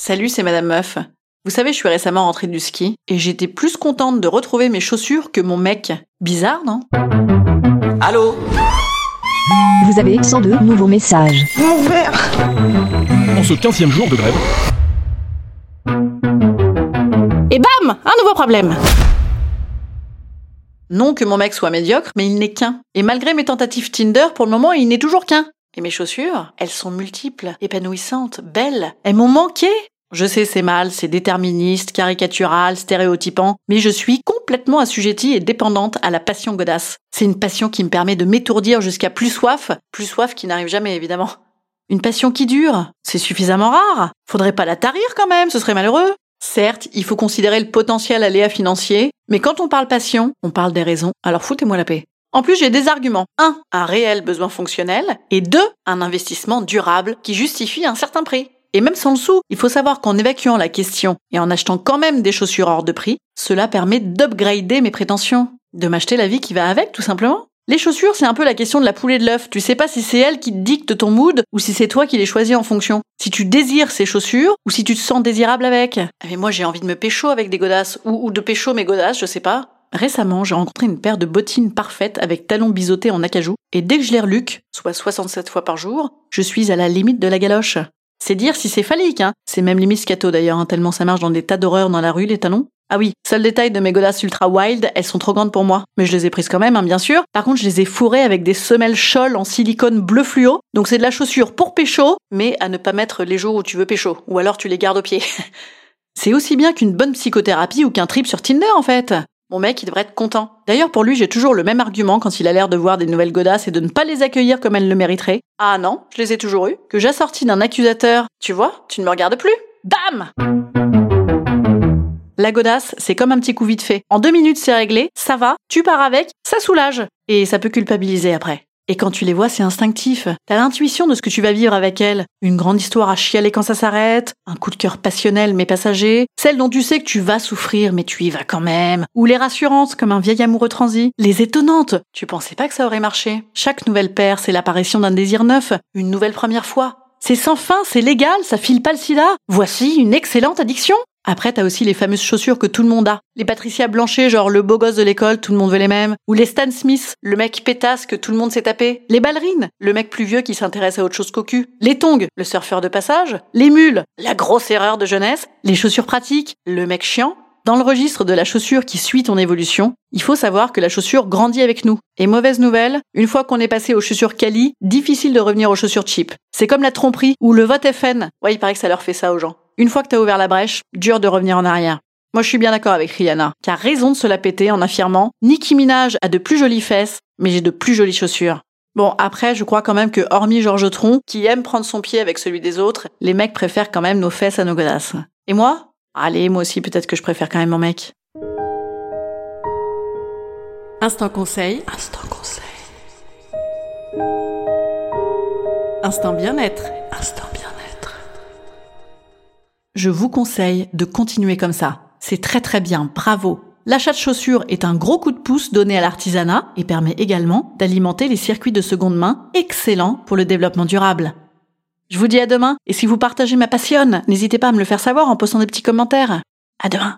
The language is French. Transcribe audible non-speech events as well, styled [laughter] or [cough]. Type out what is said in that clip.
Salut, c'est Madame Meuf. Vous savez, je suis récemment rentrée du ski et j'étais plus contente de retrouver mes chaussures que mon mec. Bizarre, non? Allô? Vous avez 102 nouveaux messages. En ce 15e jour de grève, Et bam Un nouveau problème Non que mon mec soit médiocre, mais il n'est qu'un. Et malgré mes tentatives Tinder, pour le moment, il n'est toujours qu'un. Et mes chaussures, elles sont multiples, épanouissantes, belles. Elles m'ont manqué. Je sais, c'est mal, c'est déterministe, caricatural, stéréotypant, mais je suis complètement assujettie et dépendante à la passion godasse. C'est une passion qui me permet de m'étourdir jusqu'à plus soif, plus soif qui n'arrive jamais évidemment. Une passion qui dure, c'est suffisamment rare. Faudrait pas la tarir quand même, ce serait malheureux. Certes, il faut considérer le potentiel aléa financier, mais quand on parle passion, on parle des raisons, alors foutez-moi la paix. En plus, j'ai des arguments. Un, un réel besoin fonctionnel, et deux, un investissement durable qui justifie un certain prix. Et même sans le sou, il faut savoir qu'en évacuant la question et en achetant quand même des chaussures hors de prix, cela permet d'upgrader mes prétentions. De m'acheter la vie qui va avec, tout simplement. Les chaussures, c'est un peu la question de la poule et de l'œuf. Tu sais pas si c'est elle qui te dicte ton mood ou si c'est toi qui les choisis en fonction. Si tu désires ces chaussures ou si tu te sens désirable avec. Ah, Mais moi, j'ai envie de me pécho avec des godasses ou, ou de pécho mes godasses, je sais pas. Récemment, j'ai rencontré une paire de bottines parfaites avec talons biseautés en acajou et dès que je les reluque, soit 67 fois par jour, je suis à la limite de la galoche. C'est dire si c'est phallique, hein. C'est même limite scato d'ailleurs, hein, tellement ça marche dans des tas d'horreurs dans la rue, les talons. Ah oui, seul détail de mes godasses ultra wild, elles sont trop grandes pour moi. Mais je les ai prises quand même, hein, bien sûr. Par contre, je les ai fourrées avec des semelles cholles en silicone bleu fluo. Donc c'est de la chaussure pour pécho, mais à ne pas mettre les jours où tu veux pécho. Ou alors tu les gardes au pied. [laughs] c'est aussi bien qu'une bonne psychothérapie ou qu'un trip sur Tinder, en fait. Mon mec, il devrait être content. D'ailleurs, pour lui, j'ai toujours le même argument quand il a l'air de voir des nouvelles godasses et de ne pas les accueillir comme elles le mériteraient. Ah non, je les ai toujours eues. Que j'assortis d'un accusateur. Tu vois, tu ne me regardes plus. Bam! La godasse, c'est comme un petit coup vite fait. En deux minutes, c'est réglé, ça va, tu pars avec, ça soulage. Et ça peut culpabiliser après. Et quand tu les vois, c'est instinctif. T'as l'intuition de ce que tu vas vivre avec elles. Une grande histoire à chialer quand ça s'arrête, un coup de cœur passionnel mais passager, celle dont tu sais que tu vas souffrir mais tu y vas quand même, ou les rassurantes comme un vieil amoureux transi, les étonnantes. Tu pensais pas que ça aurait marché. Chaque nouvelle paire, c'est l'apparition d'un désir neuf, une nouvelle première fois. C'est sans fin, c'est légal, ça file pas le sida. Voici une excellente addiction. Après, t'as aussi les fameuses chaussures que tout le monde a. Les Patricia Blanchet, genre le beau gosse de l'école, tout le monde veut les mêmes. Ou les Stan Smith, le mec pétasse que tout le monde s'est tapé. Les ballerines, le mec plus vieux qui s'intéresse à autre chose qu'au cul. Les tongs, le surfeur de passage. Les mules, la grosse erreur de jeunesse. Les chaussures pratiques, le mec chiant. Dans le registre de la chaussure qui suit ton évolution, il faut savoir que la chaussure grandit avec nous. Et mauvaise nouvelle, une fois qu'on est passé aux chaussures quali, difficile de revenir aux chaussures cheap. C'est comme la tromperie ou le vote FN. Ouais, il paraît que ça leur fait ça aux gens. Une fois que t'as ouvert la brèche, dur de revenir en arrière. Moi, je suis bien d'accord avec Rihanna, qui a raison de se la péter en affirmant Nicki Minaj a de plus jolies fesses, mais j'ai de plus jolies chaussures. Bon, après, je crois quand même que, hormis Georges Tron, qui aime prendre son pied avec celui des autres, les mecs préfèrent quand même nos fesses à nos godasses. Et moi? Allez, moi aussi, peut-être que je préfère quand même mon mec. Instant conseil. Instant conseil. Instant bien-être. Instant bien-être. Je vous conseille de continuer comme ça. C'est très très bien, bravo. L'achat de chaussures est un gros coup de pouce donné à l'artisanat et permet également d'alimenter les circuits de seconde main, excellents pour le développement durable. Je vous dis à demain, et si vous partagez ma passion, n'hésitez pas à me le faire savoir en postant des petits commentaires. À demain.